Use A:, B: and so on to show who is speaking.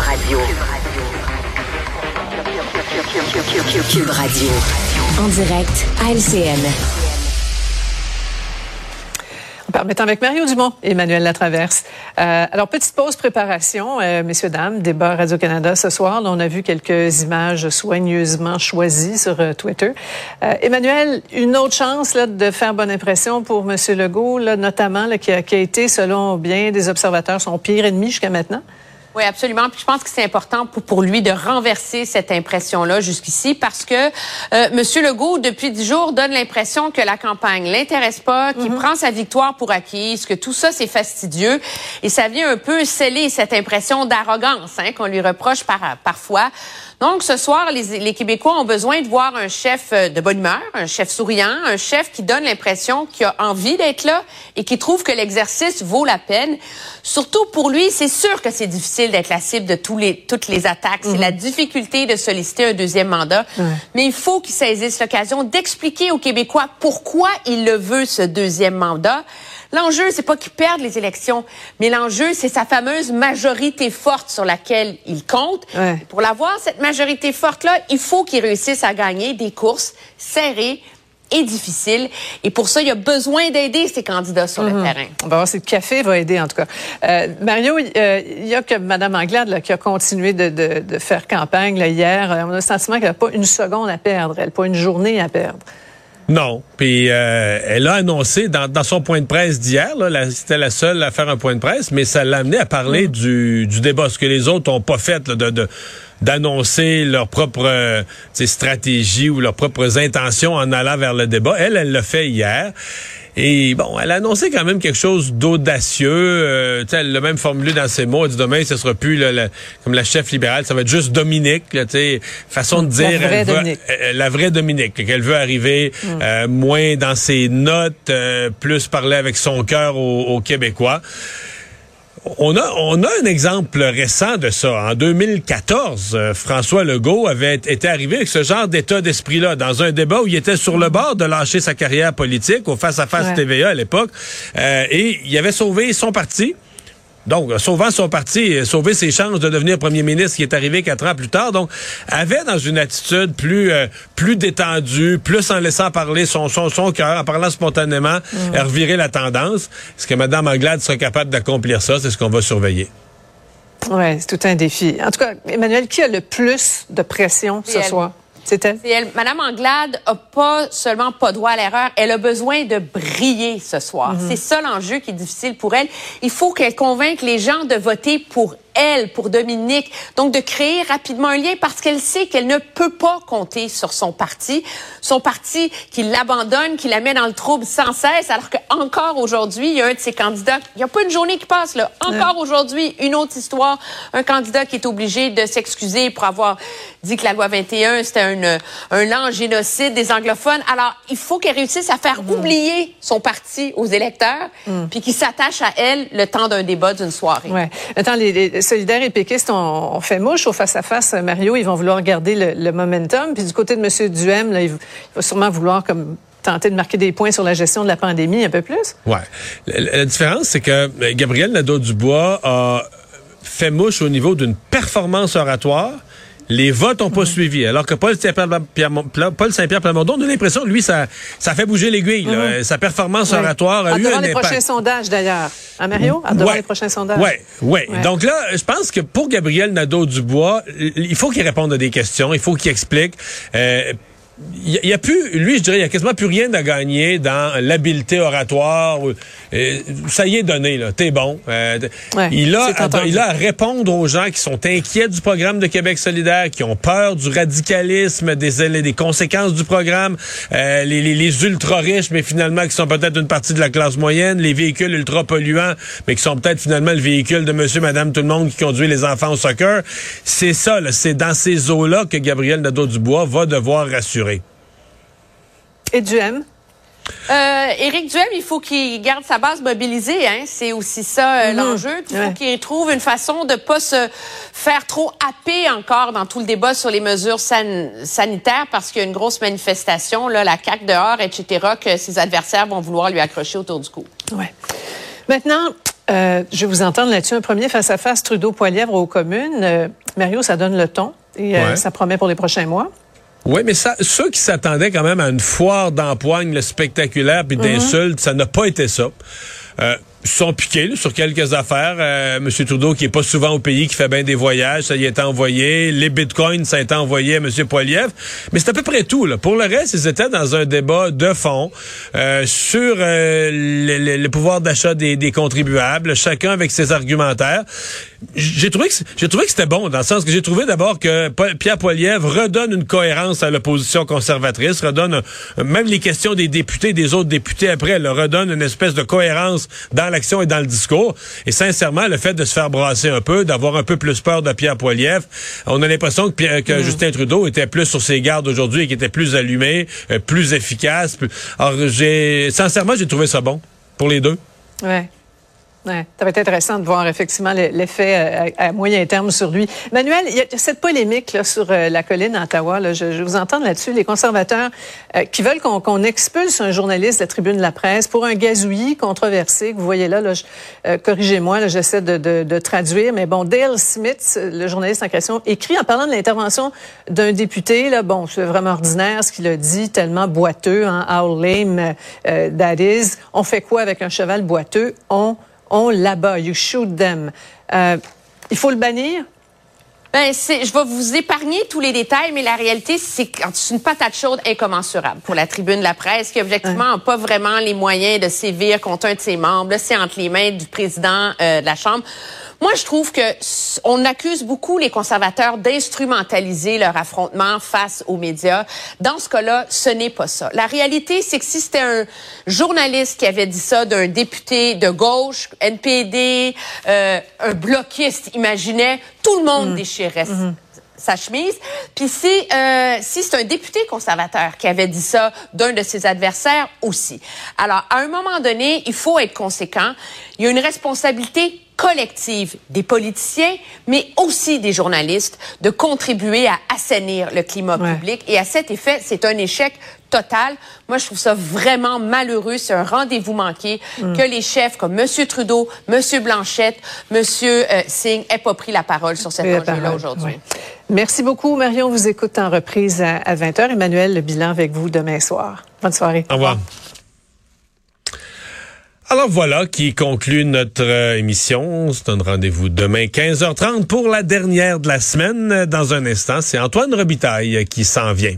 A: Radio. Cube Radio. En direct à LCN.
B: Permettant avec Mario Dumont et Emmanuel Latraverse. Euh, alors, petite pause préparation, euh, messieurs, dames, débat Radio-Canada ce soir. on a vu quelques images soigneusement choisies sur euh, Twitter. Euh, Emmanuel, une autre chance là, de faire bonne impression pour M. Legault, là, notamment, là, qui, a, qui a été, selon bien des observateurs, son pire ennemi jusqu'à maintenant?
C: Oui, absolument. Puis je pense que c'est important pour, pour, lui de renverser cette impression-là jusqu'ici parce que euh, Monsieur Legault, depuis dix jours, donne l'impression que la campagne l'intéresse pas, qu'il mhm. prend sa victoire pour acquise, que tout ça c'est fastidieux et ça vient un peu sceller cette impression d'arrogance hein, qu'on lui reproche par, parfois. Donc, ce soir, les, les, Québécois ont besoin de voir un chef euh, de bonne humeur, un chef souriant, un chef qui donne l'impression qu'il a envie d'être là et qui trouve que l'exercice vaut la peine. Surtout pour lui, c'est sûr que c'est difficile d'être la cible de tous les, toutes les attaques. C'est la mhm. difficulté de solliciter un deuxième mandat. Mais il faut qu'il saisisse l'occasion d'expliquer aux Québécois pourquoi il le veut, ce deuxième mandat. L'enjeu, c'est pas qu'il perde les élections, mais l'enjeu, c'est sa fameuse majorité forte sur laquelle il compte. Pour l'avoir, cette majorité forte-là, il faut qu'il réussisse à gagner des courses serrées, et difficiles. Et pour ça, il y a besoin d'aider ces candidats sur le mhm. terrain.
B: On va voir si le café va aider, en tout cas. Euh, Mario, euh, il y a que Mme Anglade là, qui a continué de, de, de faire campagne là, hier. On a le sentiment qu'elle n'a pas une seconde à perdre, elle n'a pas une journée à perdre.
D: Non. Puis euh, elle a annoncé dans, dans son point de presse d'hier, c'était la seule à faire un point de presse, mais ça l'a amené à parler mm. du, du débat, ce que les autres ont pas fait de, de d'annoncer leur propre euh, stratégie ou leurs propres intentions en allant vers le débat. Elle, elle l'a fait hier. Et bon, elle a annoncé quand même quelque chose d'audacieux. Euh, elle l'a même formulé dans ses mots. Elle dit demain, ce sera plus comme la chef libérale, ça va être juste Dominique. Là, façon de dire
B: la vraie Dominique.
D: Euh, la vraie Dominique, qu'elle veut arriver mm. euh, moins dans ses notes, plus parler avec son cœur aux Québécois. On a, on a un exemple récent de ça. En 2014, euh, François Legault avait été arrivé avec ce genre d'état d'esprit-là dans un débat où il était sur le bord de lâcher sa carrière politique au face-à-face TVA à l'époque. Euh, et il avait sauvé son parti. Donc, sauvant son parti, sauver ses chances de devenir premier ministre qui est arrivé quatre ans plus tard, donc, avait dans une attitude plus euh, plus détendue, plus en laissant parler son son, son cœur, en parlant spontanément, mmh. revirer la tendance. Est-ce que Mme Anglade sera capable d'accomplir ça? C'est ce qu'on va surveiller.
B: Oui, c'est tout un défi. En tout cas, Emmanuel, qui a le plus de pression ce soir?
C: C'était? Madame Anglade a pas seulement pas droit à l'erreur, elle a besoin de briller ce soir. Mhm. C'est ça l'enjeu qui est difficile pour elle. Il faut qu'elle convainque les gens de voter pour elle, pour Dominique. Donc, de créer rapidement un lien parce qu'elle sait qu'elle ne peut pas compter sur son parti. Son parti qui l'abandonne, qui la met dans le trouble sans cesse, alors qu'encore aujourd'hui, il y a un de ses candidats, il n'y a pas une journée qui passe, là. Encore aujourd'hui, une autre histoire, un candidat qui est obligé de s'excuser pour avoir dit que la loi 21, c'était un, un lent génocide des anglophones. Alors, il faut qu'elle réussisse à faire oublier son parti aux électeurs, mm. puis qu'il s'attache à elle le temps d'un débat, d'une soirée.
B: Ouais. Attends, les, les solidaires et péquistes ont, fait mouche au face-à-face. Mario, ils vont vouloir garder le, momentum. Puis du côté de M. Duhem, là, il, va sûrement vouloir comme tenter de marquer des points sur la gestion de la pandémie un peu plus.
D: Ouais. La, différence, c'est que euh, Gabriel Nadeau-Dubois a fait mouche au niveau d'une performance oratoire les votes n'ont pas suivi. Alors que Paul Saint-Pierre Plamondon, on a l'impression, lui, ça, ça fait bouger l'aiguille. Mhm. Sa performance oratoire a eu
B: devant les prochains sondages, d'ailleurs. Hein, Mario? devant les prochains sondages. Oui,
D: ouais. Donc là, je pense que pour Gabriel Nadeau-Dubois, il faut qu'il réponde à des questions, il faut qu'il explique. Euh, il y, a plus, lui, je dirais, il y a quasiment plus rien à gagner dans l'habileté oratoire. Euh, ça y est donné, là. T'es bon. Euh, il, a à, il a à répondre aux gens qui sont inquiets du programme de Québec solidaire, qui ont peur du radicalisme, des, des conséquences du programme, euh, les, les, les ultra-riches, mais finalement qui sont peut-être une partie de la classe moyenne, les véhicules ultra-polluants, mais qui sont peut-être finalement le véhicule de monsieur, madame, tout le monde qui conduit les enfants au soccer. C'est ça, c'est dans ces eaux-là que Gabriel Nadeau-Dubois va devoir rassurer.
B: Et Duhem?
C: Euh, Éric Duhem, il faut qu'il garde sa base mobilisée. Hein? C'est aussi ça euh, mhm. l'enjeu. Il faut qu'il trouve une façon de pas se faire trop happer encore dans tout le débat sur les mesures sanitaires parce qu'il y a une grosse manifestation, là, la CAQ dehors, etc., que ses adversaires vont vouloir lui accrocher autour du cou.
B: Ouais. Maintenant, Euh, je vais vous entendre là-dessus. Un premier face-à-face Trudeau-Poilièvre aux communes. Euh, Mario, ça donne le ton et euh, ça promet pour les prochains mois.
D: Oui, mais ça, ceux qui s'attendaient quand même à une foire d'empoigne le spectaculaire puis d'insultes, ça n'a pas été ça. Euh, sont piqués sur quelques affaires. Euh, Monsieur Trudeau, qui est pas souvent au pays, qui fait bien des voyages, ça y est envoyé. Les bitcoins, ça a été envoyé à Monsieur Poiliev. Mais c'est à peu près tout. Là. Pour le reste, ils étaient dans un débat de fond euh, sur euh, le, pouvoir d'achat des, des, contribuables, chacun avec ses argumentaires. J'ai trouvé que j'ai trouvé que c'était bon dans le sens que j'ai trouvé d'abord que Pierre Poiliev redonne une cohérence à l'opposition conservatrice, redonne même les questions des députés, des autres députés après, le redonne une espèce de cohérence dans l'action et dans le discours. Et sincèrement, le fait de se faire brasser un peu, d'avoir un peu plus peur de Pierre Poilievre, on a l'impression que, que mm. Justin Trudeau était plus sur ses gardes aujourd'hui et qu'il était plus allumé, euh, plus efficace. Alors, j'ai sincèrement, j'ai trouvé ça bon pour les deux.
B: Ouais. Ouais, ça va être intéressant de voir effectivement l'effet euh, à, moyen terme sur lui. Manuel, il y a cette polémique là, sur euh, la colline à Ottawa. Je, vous entends là-dessus. Les conservateurs euh, qui veulent qu'on expulse un journaliste de la tribune de la presse pour un gazouillis controversé. Vous voyez là, là corrigez-moi, j'essaie de, traduire, mais bon, Dale Smith, le journaliste en question, écrit en parlant de l'intervention d'un député. Là, bon, c'est vraiment ordinaire ce qu'il a dit, tellement boiteux, hein, how lame that is. On fait quoi avec un cheval boiteux? On on là-bas. You shoot them. Euh, il faut le bannir?
C: Ben, je vais vous épargner tous les détails, mais la réalité, c'est c'est une patate chaude incommensurable pour la tribune de la presse, qui objectivement n'a pas vraiment les moyens de sévir contre un de ses membres. c'est entre les mains du président euh, de la Chambre. Moi, je trouve que on accuse beaucoup les conservateurs d'instrumentaliser leur affrontement face aux médias. Dans ce cas-là, ce n'est pas ça. La réalité, c'est que si c'était un journaliste qui avait dit ça d'un député de gauche, NPD, euh, un bloquiste, imaginait, tout le monde mmh. déchirait mmh. sa chemise. Puis si, euh, si c'est un député conservateur qui avait dit ça d'un de ses adversaires aussi. Alors, à un moment donné, il faut être conséquent. Il y a une responsabilité collective des politiciens, mais aussi des journalistes, de contribuer à assainir le climat public. Et à cet effet, c'est un échec total. Moi, je trouve ça vraiment malheureux. C'est un rendez-vous manqué mm. que les chefs comme M. Trudeau, M. Blanchette, M. Euh, Singh aient pas pris la parole sur cet enjeu-là aujourd'hui.
B: Merci beaucoup, Marion. On vous écoute en reprise à, à 20h. Emmanuel, le bilan avec vous demain soir. Bonne soirée.
D: Au revoir. Alors voilà qui conclut notre euh, émission. On se donne rendez-vous demain 15h30 pour la dernière de la semaine. Dans un instant, c'est Antoine Robitaille qui s'en vient.